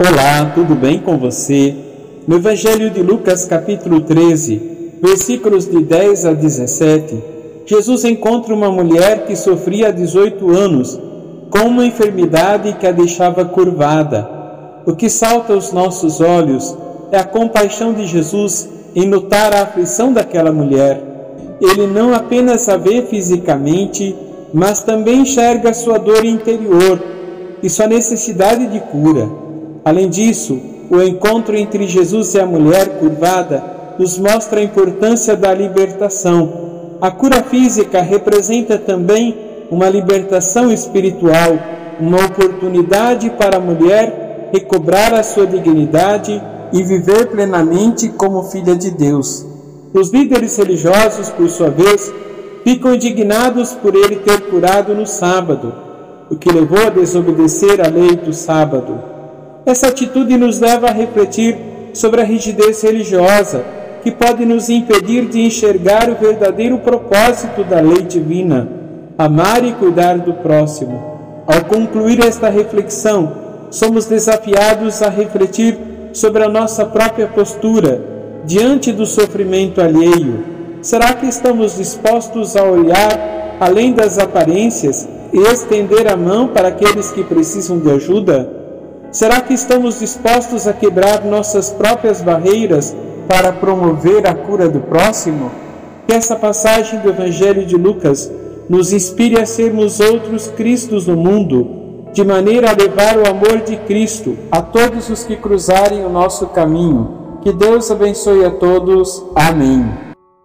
Olá, tudo bem com você? No Evangelho de Lucas, capítulo 13, versículos de 10 a 17, Jesus encontra uma mulher que sofria há 18 anos com uma enfermidade que a deixava curvada. O que salta aos nossos olhos é a compaixão de Jesus em notar a aflição daquela mulher. Ele não apenas a vê fisicamente, mas também enxerga sua dor interior e sua necessidade de cura. Além disso, o encontro entre Jesus e a mulher curvada nos mostra a importância da libertação. A cura física representa também uma libertação espiritual, uma oportunidade para a mulher recobrar a sua dignidade e viver plenamente como filha de Deus. Os líderes religiosos, por sua vez, ficam indignados por ele ter curado no sábado, o que levou a desobedecer a lei do sábado. Essa atitude nos leva a refletir sobre a rigidez religiosa que pode nos impedir de enxergar o verdadeiro propósito da lei divina, amar e cuidar do próximo. Ao concluir esta reflexão, somos desafiados a refletir sobre a nossa própria postura diante do sofrimento alheio. Será que estamos dispostos a olhar além das aparências e estender a mão para aqueles que precisam de ajuda? Será que estamos dispostos a quebrar nossas próprias barreiras para promover a cura do próximo? Que essa passagem do Evangelho de Lucas nos inspire a sermos outros Cristos no mundo, de maneira a levar o amor de Cristo a todos os que cruzarem o nosso caminho. Que Deus abençoe a todos. Amém.